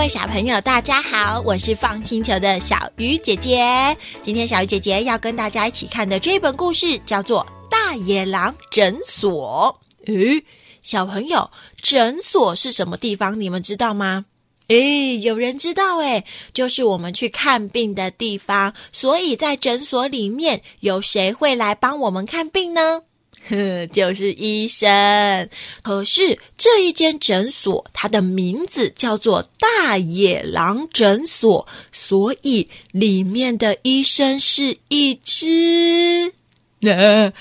位小朋友，大家好，我是 FUN 星球的小鱼姐姐。今天小鱼姐姐要跟大家一起看的这本故事叫做《大野狼诊所》。诶，小朋友，诊所是什么地方？你们知道吗？诶，有人知道诶，就是我们去看病的地方。所以在诊所里面，有谁会来帮我们看病呢？呵，就是医生。可是这一间诊所，它的名字叫做大野狼诊所，所以里面的医生是一只 那、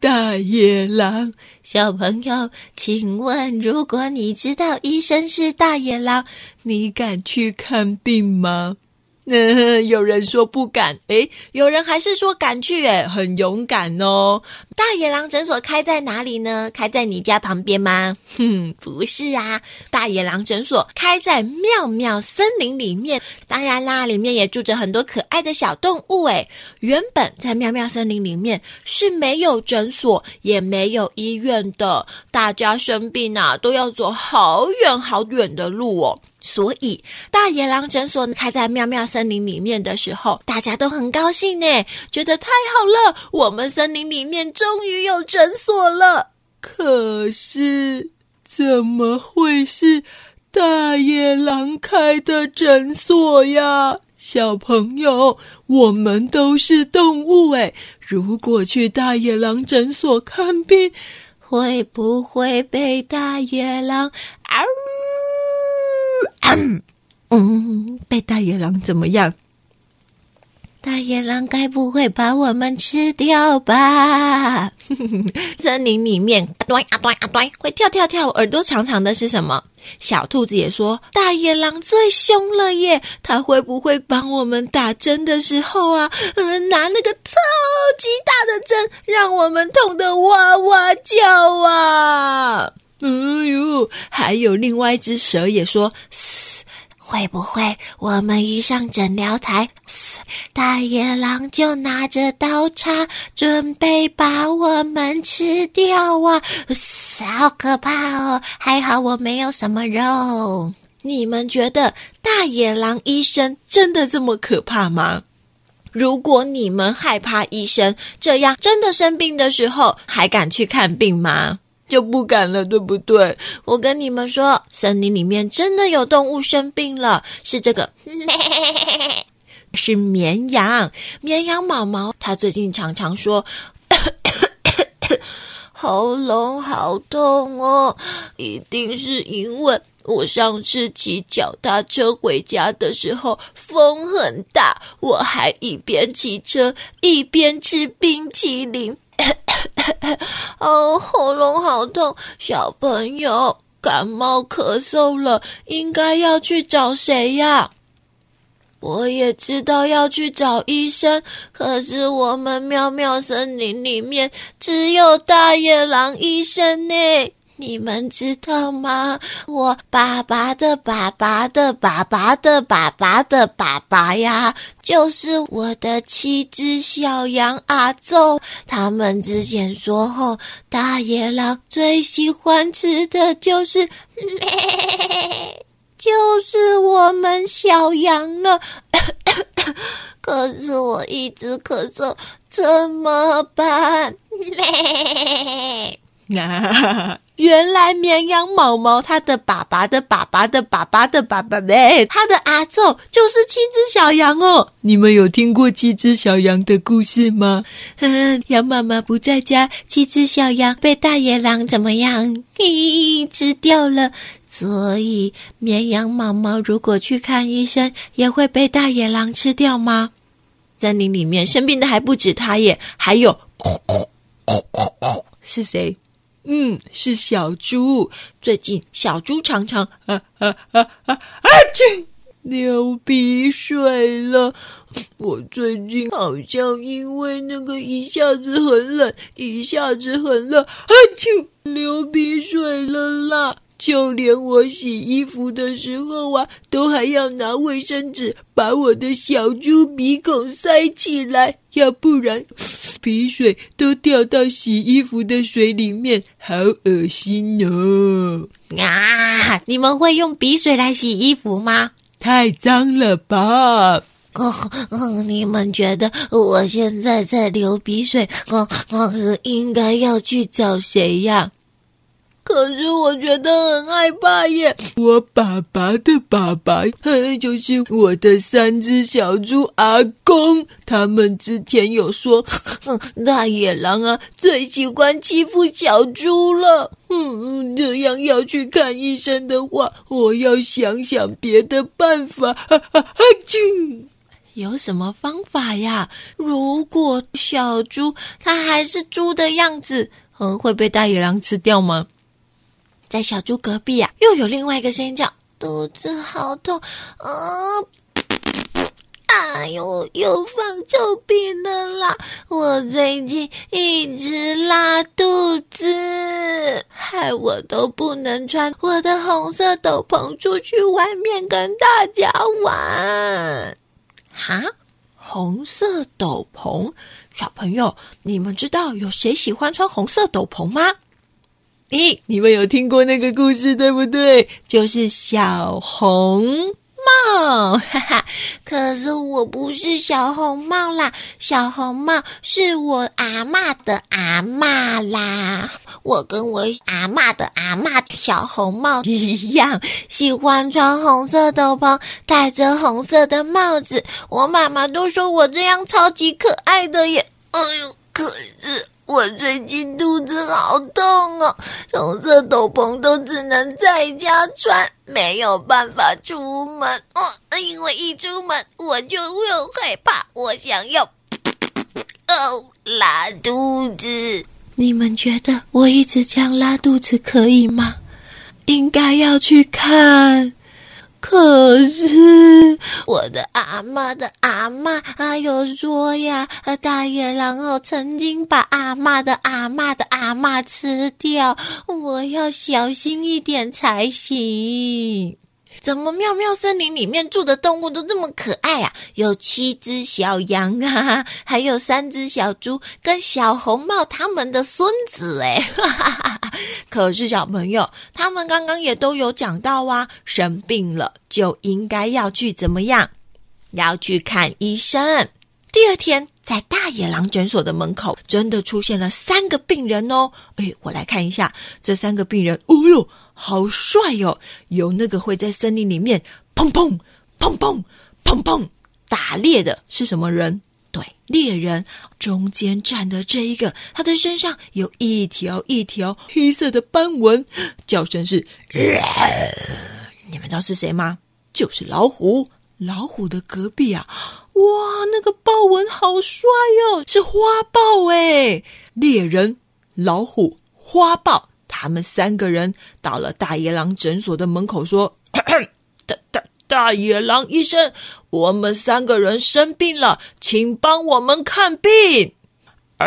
大野狼。小朋友，请问，如果你知道医生是大野狼，你敢去看病吗？嗯，有人说不敢，诶，有人还是说敢去，诶，很勇敢哦。大野狼诊所开在哪里呢？开在你家旁边吗？哼，不是啊，大野狼诊所开在妙妙森林里面。当然啦，里面也住着很多可爱的小动物。诶，原本在妙妙森林里面是没有诊所，也没有医院的。大家生病啊，都要走好远好远的路哦。所以，大野狼诊所开在妙妙森林里面的时候，大家都很高兴呢，觉得太好了，我们森林里面终于有诊所了。可是，怎么会是大野狼开的诊所呀？小朋友，我们都是动物诶，如果去大野狼诊所看病，会不会被大野狼嗷？嗯，被大野狼怎么样？大野狼该不会把我们吃掉吧？森林里面，啊对啊对啊对，会跳跳跳，耳朵长长的是什么？小兔子也说，大野狼最凶了耶！它会不会帮我们打针的时候啊，嗯，拿那个超级大的针，让我们痛得哇哇叫啊！哎呦，还有另外一只蛇也说：“，会不会我们一上诊疗台，大野狼就拿着刀叉，准备把我们吃掉啊？好可怕哦！还好我没有什么肉。你们觉得大野狼医生真的这么可怕吗？如果你们害怕医生，这样真的生病的时候，还敢去看病吗？”就不敢了，对不对？我跟你们说，森林里面真的有动物生病了，是这个，是绵羊。绵羊毛毛，它最近常常说，喉咙好痛哦，一定是因为我上次骑脚踏车回家的时候风很大，我还一边骑车一边吃冰淇淋。哦，喉咙好痛，小朋友感冒咳嗽了，应该要去找谁呀？我也知道要去找医生，可是我们喵喵森林里面只有大野狼医生呢。你们知道吗？我爸爸的爸爸的爸爸的爸爸的爸爸呀，就是我的七只小羊阿祖。他们之前说后，大野狼最喜欢吃的就是，就是我们小羊了。可是我一直咳嗽，怎么办？啊！原来绵羊毛毛它的爸爸的爸爸的爸爸的爸爸呗，他的阿祖就是七只小羊哦。你们有听过七只小羊的故事吗？嗯，羊妈妈不在家，七只小羊被大野狼怎么样？嘿，吃掉了。所以绵羊毛毛如果去看医生，也会被大野狼吃掉吗？森林里面生病的还不止他耶，还有，是谁？嗯，是小猪。最近小猪常常啊啊啊啊啊去流鼻水了。我最近好像因为那个一下子很冷，一下子很冷，啊去流鼻水了啦。就连我洗衣服的时候啊，都还要拿卫生纸把我的小猪鼻孔塞起来，要不然 鼻水都掉到洗衣服的水里面，好恶心哦！啊，你们会用鼻水来洗衣服吗？太脏了吧？哦，你们觉得我现在在流鼻水？哦哦，应该要去找谁呀？可是我觉得很害怕耶！我爸爸的爸爸，就是我的三只小猪阿公，他们之前有说，大野狼啊最喜欢欺负小猪了。嗯，这样要去看医生的话，我要想想别的办法。哈哈哈！有什么方法呀？如果小猪它还是猪的样子，嗯，会被大野狼吃掉吗？在小猪隔壁啊，又有另外一个声音叫：“肚子好痛，啊、呃，哎呦，又放臭屁了啦！我最近一直拉肚子，害我都不能穿我的红色斗篷出去外面跟大家玩。哈，红色斗篷，小朋友，你们知道有谁喜欢穿红色斗篷吗？”咦，你们有听过那个故事对不对？就是小红帽，哈哈。可是我不是小红帽啦，小红帽是我阿嬷的阿嬷啦。我跟我阿嬷的阿嬷小红帽一样，喜欢穿红色斗篷，戴着红色的帽子。我妈妈都说我这样超级可爱的耶。哎呦，可是。我最近肚子好痛哦，红色斗篷都只能在家穿，没有办法出门哦。因为一出门我就会害怕，我想要哦拉肚子。你们觉得我一直这样拉肚子可以吗？应该要去看。可是我的阿嬷的阿嬷还有说呀，大野狼哦曾经把阿嬷的阿嬷的阿嬷吃掉，我要小心一点才行。怎么妙妙森林里面住的动物都这么可爱啊？有七只小羊啊，还有三只小猪跟小红帽他们的孙子哎，可是小朋友，他们刚刚也都有讲到啊，生病了就应该要去怎么样？要去看医生。第二天，在大野狼诊所的门口，真的出现了三个病人哦。哎，我来看一下这三个病人。哦哟。好帅哟、哦！有那个会在森林里面砰砰砰砰砰砰打猎的是什么人？对，猎人。中间站的这一个，他的身上有一条一条黑色的斑纹，叫声是、呃。你们知道是谁吗？就是老虎。老虎的隔壁啊，哇，那个豹纹好帅哟、哦，是花豹诶。猎人、老虎、花豹。他们三个人到了大野狼诊所的门口，说：“ 大大大野狼医生，我们三个人生病了，请帮我们看病。”哦，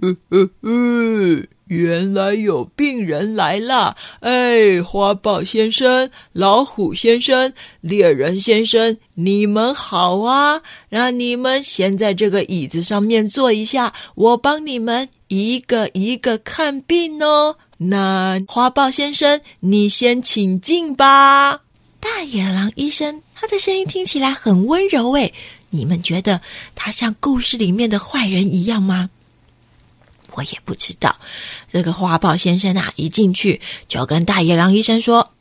呃呃呃。原来有病人来了！哎，花豹先生、老虎先生、猎人先生，你们好啊！让你们先在这个椅子上面坐一下，我帮你们一个一个看病哦。那花豹先生，你先请进吧。大野狼医生，他的声音听起来很温柔诶，你们觉得他像故事里面的坏人一样吗？我也不知道，这个花豹先生啊，一进去就跟大野狼医生说：“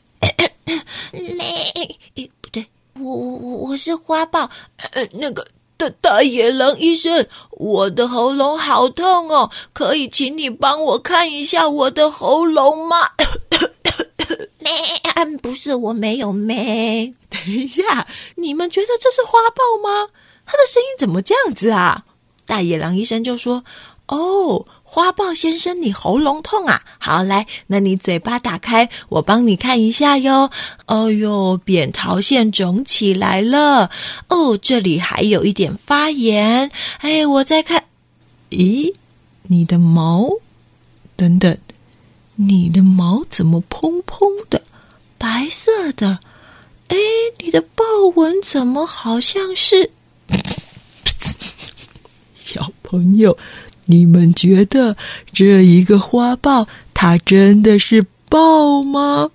没，不对，我我我我是花豹，呃，那个大大野狼医生，我的喉咙好痛哦，可以请你帮我看一下我的喉咙吗？”没，不是，我没有没。等一下，你们觉得这是花豹吗？它的声音怎么这样子啊？大野狼医生就说：“哦。”花豹先生，你喉咙痛啊？好，来，那你嘴巴打开，我帮你看一下哟。哦哟，扁桃腺肿起来了。哦，这里还有一点发炎。哎，我再看，咦，你的毛？等等，你的毛怎么蓬蓬的，白色的？哎，你的豹纹怎么好像是？小朋友。你们觉得这一个花豹，它真的是豹吗？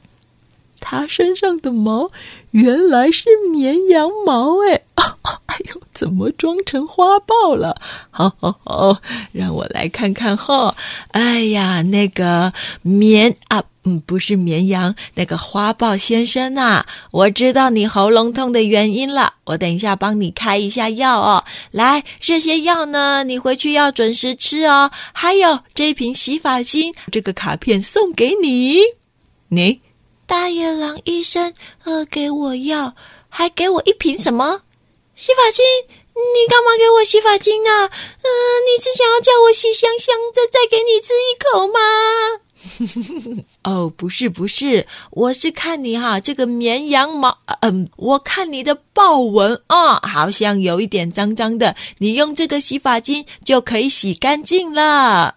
它身上的毛原来是绵羊毛哎！啊啊！哎呦，怎么装成花豹了？好好好，让我来看看哈。哎呀，那个绵啊，嗯，不是绵羊，那个花豹先生呐、啊，我知道你喉咙痛的原因了。我等一下帮你开一下药哦。来，这些药呢，你回去要准时吃哦。还有这一瓶洗发精，这个卡片送给你。你。大野狼医生，呃，给我药，还给我一瓶什么洗发精？你干嘛给我洗发精呢？嗯、你是想要叫我洗香香的，再给你吃一口吗？哦，不是，不是，我是看你哈，这个绵羊毛，嗯、我看你的豹纹啊、好像有一点脏脏的，你用这个洗发精就可以洗干净了。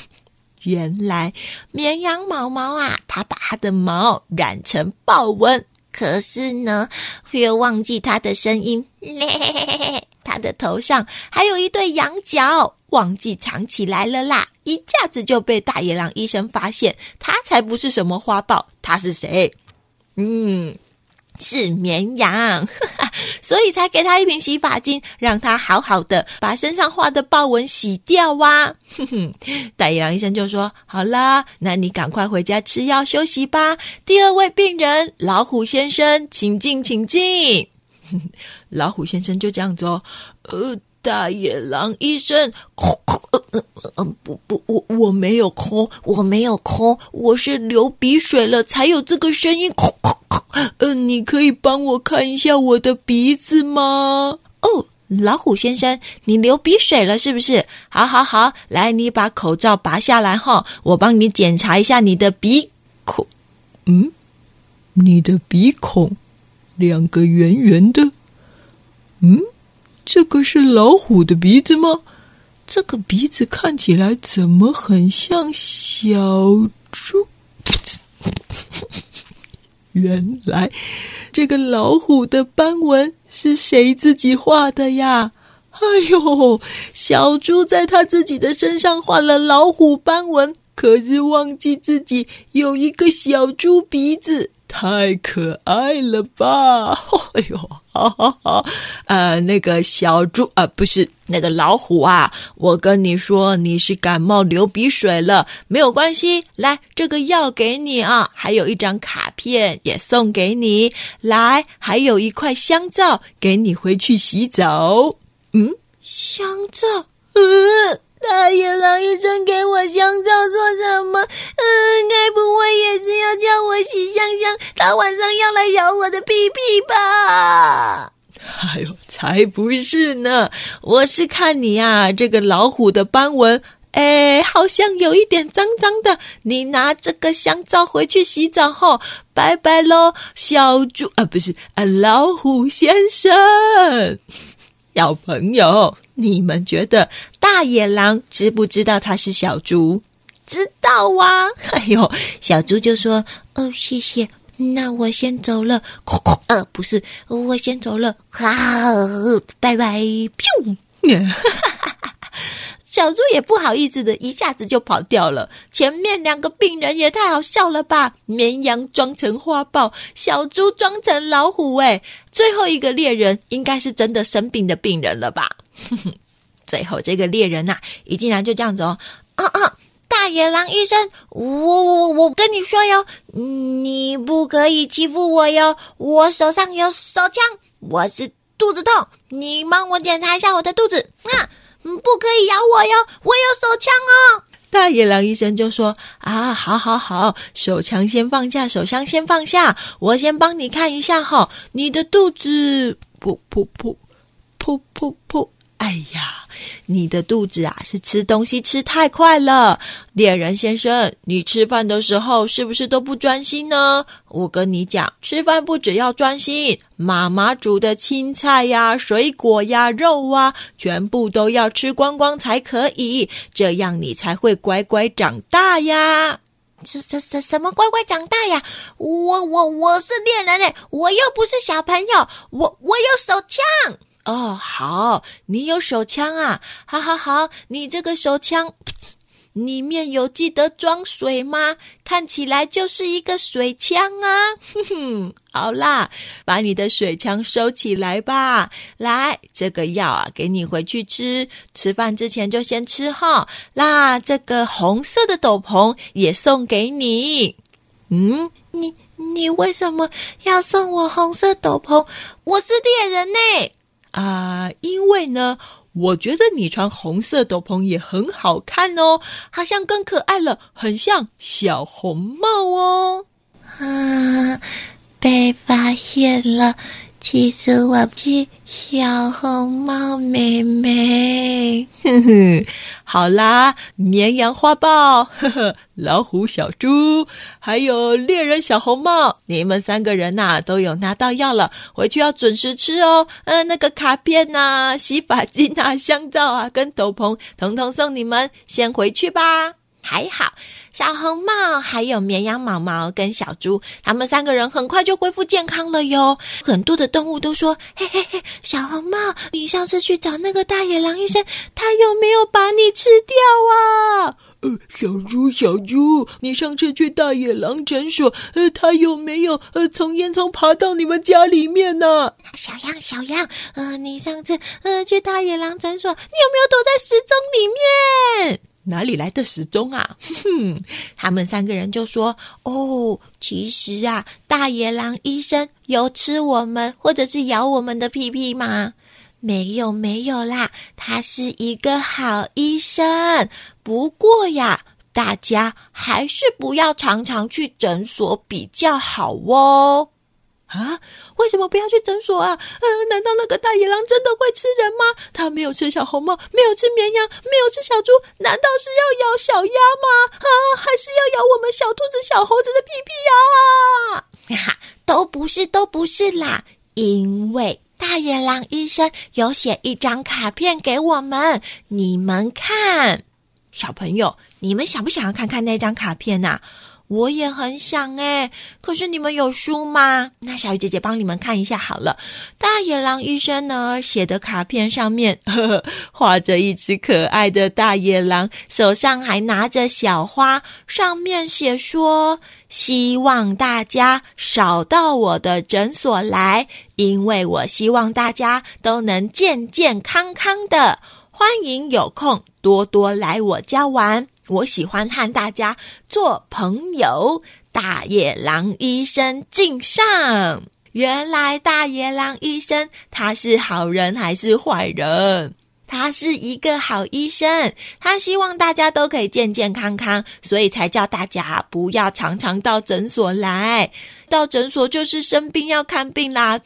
原来绵羊毛毛啊，它把它的毛染成豹纹，可是呢，却忘记他的声音。他的头上还有一对羊角，忘记藏起来了啦！一下子就被大野狼医生发现，他才不是什么花豹，他是谁？嗯。是绵羊，所以才给他一瓶洗发精，让他好好的把身上画的豹纹洗掉哇！哼哼，大野狼医生就说：“好啦，那你赶快回家吃药休息吧。”第二位病人老虎先生，请进，请进。老虎先生就这样子哦，呃，大野狼医生，呃呃，不不，我我没有咳，我没有咳，我是流鼻水了才有这个声音，咳咳。嗯、呃，你可以帮我看一下我的鼻子吗？哦，老虎先生，你流鼻水了是不是？好，好，好，来，你把口罩拔下来哈，我帮你检查一下你的鼻孔。嗯，你的鼻孔两个圆圆的。嗯，这个是老虎的鼻子吗？这个鼻子看起来怎么很像小猪？原来这个老虎的斑纹是谁自己画的呀？哎呦，小猪在它自己的身上画了老虎斑纹，可是忘记自己有一个小猪鼻子。太可爱了吧！哎呦，好好好，呃，那个小猪啊，呃，不是那个老虎啊，我跟你说，你是感冒流鼻水了，没有关系，来，这个药给你啊，还有一张卡片也送给你，来，还有一块香皂给你回去洗澡。嗯，香皂，嗯。大野狼医生给我香皂做什么？嗯，该不会也是要叫我洗香香？他晚上要来咬我的屁屁吧？哎呦，才不是呢！我是看你啊，这个老虎的斑纹，哎，好像有一点脏脏的。你拿这个香皂回去洗澡后，拜拜喽，小猪啊，不是啊，老虎先生。小朋友，你们觉得大野狼知不知道他是小猪？知道啊！哎呦，小猪就说：“哦，谢谢，那我先走了。”呃，不是，我先走了。好，拜拜！咻。小猪也不好意思的，一下子就跑掉了。前面两个病人也太好笑了吧？绵羊装成花豹，小猪装成老虎，哎，最后一个猎人应该是真的生病的病人了吧？最后这个猎人呐、啊，一进来就这样子哦，啊啊！大野狼医生，我我我我跟你说哟，你不可以欺负我哟，我手上有手枪，我是肚子痛，你帮我检查一下我的肚子啊。嗯不可以咬我哟！我有手枪哦。大野狼医生就说：“啊，好好好，手枪先放下，手枪先放下，我先帮你看一下哈，你的肚子，噗噗噗，噗噗噗。”哎呀，你的肚子啊，是吃东西吃太快了。猎人先生，你吃饭的时候是不是都不专心呢？我跟你讲，吃饭不只要专心，妈妈煮的青菜呀、水果呀、肉啊，全部都要吃光光才可以，这样你才会乖乖长大呀。什什什什么乖乖长大呀？我我我是猎人诶，我又不是小朋友，我我有手枪。哦，好，你有手枪啊，好好好，你这个手枪，里面有记得装水吗？看起来就是一个水枪啊！哼哼，好啦，把你的水枪收起来吧。来，这个药啊，给你回去吃。吃饭之前就先吃哈。那这个红色的斗篷也送给你。嗯，你你为什么要送我红色斗篷？我是猎人呢。啊，因为呢。我觉得你穿红色斗篷也很好看哦，好像更可爱了，很像小红帽哦。啊，被发现了，其实我是小红帽妹妹。哼哼。好啦，绵羊花豹，呵呵，老虎小猪，还有猎人小红帽，你们三个人呐、都有拿到药了，回去要准时吃哦。嗯、呃，那个卡片呐、洗发精啊、香皂啊跟斗篷，统统送你们，先回去吧。还好，小红帽还有绵羊毛毛跟小猪，他们三个人很快就恢复健康了哟。很多的动物都说：“嘿嘿嘿，小红帽，你上次去找那个大野狼医生，他有没有把你吃掉啊？”呃，小猪，小猪，你上次去大野狼诊所，呃，他有没有呃从烟囱爬到你们家里面呢、啊？小羊，小羊，呃，你上次呃去大野狼诊所，你有没有躲在时钟里面？哪里来的时钟啊？哼哼，他们三个人就说：“哦，其实啊，大野狼医生有吃我们或者是咬我们的屁屁吗？没有，没有啦，他是一个好医生。不过呀，大家还是不要常常去诊所比较好哦。”啊，为什么不要去诊所啊？呃，难道那个大野狼真的会吃人吗？他没有吃小红帽，没有吃绵羊，没有吃小猪，难道是要咬小鸭吗？啊，还是要咬我们小兔子、小猴子的屁屁呀？哈哈，都不是，都不是啦，因为大野狼医生有写一张卡片给我们，你们看，小朋友，你们想不想要看看那张卡片呐？我也很想哎，可是你们有书吗？那小鱼姐姐帮你们看一下好了。大野狼医生呢写的卡片上面呵呵 画着一只可爱的大野狼，手上还拿着小花，上面写说：“希望大家少到我的诊所来，因为我希望大家都能健健康康的。欢迎有空多多来我家玩。”我喜欢和大家做朋友。大野狼医生敬上。原来大野狼医生他是好人还是坏人？他是一个好医生，他希望大家都可以健健康康，所以才叫大家不要常常到诊所来。到诊所就是生病要看病啦。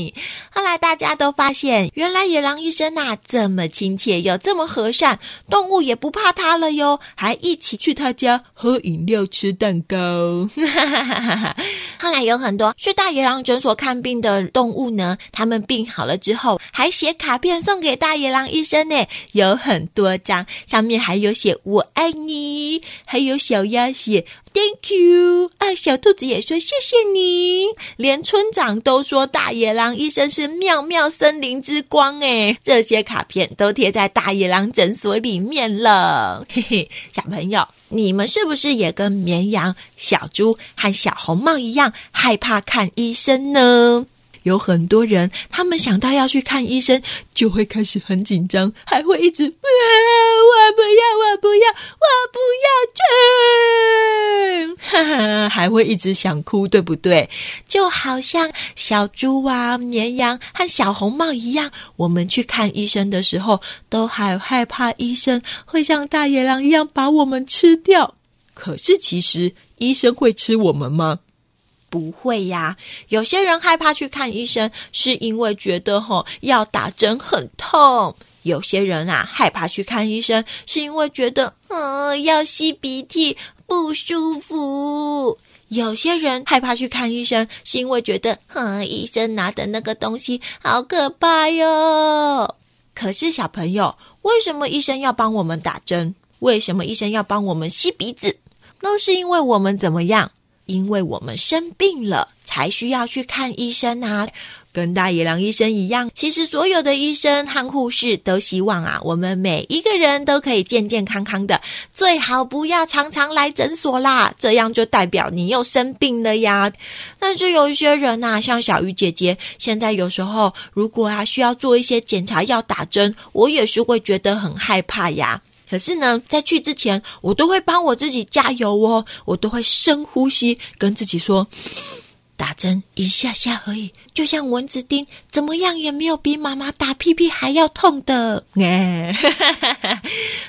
后来大家都发现，原来野狼医生呐、啊、这么亲切又这么和善，动物也不怕他了哟，还一起去他家喝饮料、吃蛋糕。哈哈哈哈，后来有很多去大野狼诊所看病的动物呢，他们病好了之后，还写卡片送给大野狼医生呢，有很多张，上面还有写“我爱你”，还有小鸭写。Thank you 啊！小兔子也说谢谢你，连村长都说大野狼医生是妙妙森林之光诶，这些卡片都贴在大野狼诊所里面了。嘿嘿，小朋友，你们是不是也跟绵羊、小猪和小红帽一样害怕看医生呢？有很多人，他们想到要去看医生，就会开始很紧张，还会一直，啊，我不要，我不要，我不要去，哈哈，还会一直想哭，对不对？就好像小猪啊、绵羊和小红帽一样，我们去看医生的时候，都还害怕医生会像大野狼一样把我们吃掉。可是，其实医生会吃我们吗？不会呀，有些人害怕去看医生，是因为觉得吼要打针很痛；有些人啊害怕去看医生，是因为觉得嗯要吸鼻涕不舒服；有些人害怕去看医生，是因为觉得哼医生拿的那个东西好可怕哟。可是小朋友，为什么医生要帮我们打针？为什么医生要帮我们吸鼻子？都是因为我们怎么样？因为我们生病了，才需要去看医生啊。跟大野狼医生一样，其实所有的医生和护士都希望啊，我们每一个人都可以健健康康的，最好不要常常来诊所啦，这样就代表你又生病了呀。但是有一些人呐、啊，像小鱼姐姐，现在有时候如果啊需要做一些检查要打针，我也是会觉得很害怕呀。可是呢，在去之前，我都会帮我自己加油哦，我都会深呼吸，跟自己说。打针一下下而已，就像蚊子叮，怎么样也没有比妈妈打屁屁还要痛的。哎，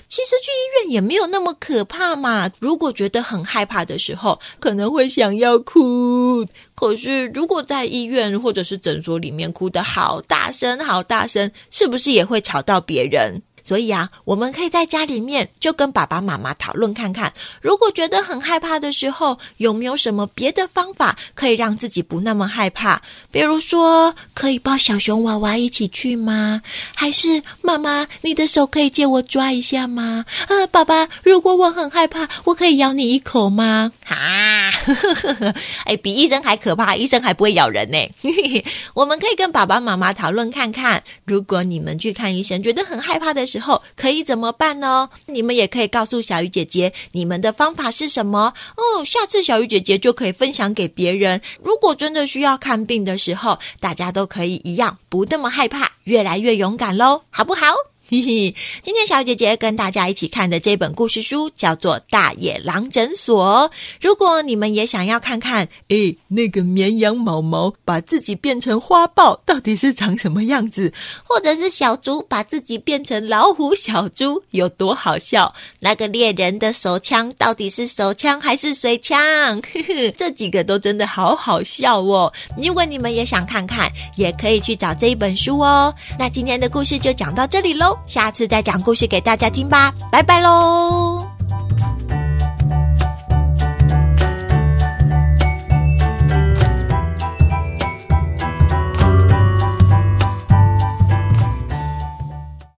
其实去医院也没有那么可怕嘛。如果觉得很害怕的时候，可能会想要哭。可是如果在医院或者是诊所里面哭得好大声、好大声，是不是也会吵到别人？所以啊，我们可以在家里面就跟爸爸妈妈讨论看看，如果觉得很害怕的时候，有没有什么别的方法可以让自己不那么害怕？比如说，可以抱小熊娃娃一起去吗？还是妈妈，你的手可以借我抓一下吗？呃，爸爸，如果我很害怕，我可以咬你一口吗？啊，哎，比医生还可怕，医生还不会咬人呢。我们可以跟爸爸妈妈讨论看看，如果你们去看医生，觉得很害怕的时候，之后可以怎么办呢？你们也可以告诉小鱼姐姐，你们的方法是什么哦。下次小鱼姐姐就可以分享给别人。如果真的需要看病的时候，大家都可以一样，不那么害怕，越来越勇敢喽，好不好？嘿嘿，今天小姐姐跟大家一起看的这本故事书叫做《大野狼诊所》。如果你们也想要看看，诶，那个绵羊毛毛把自己变成花豹，到底是长什么样子？或者是小猪把自己变成老虎小猪，有多好笑？那个猎人的手枪到底是手枪还是水枪？呵呵，这几个都真的好好笑哦。如果你们也想看看，也可以去找这一本书哦。那今天的故事就讲到这里喽。下次再讲故事给大家听吧拜拜喽。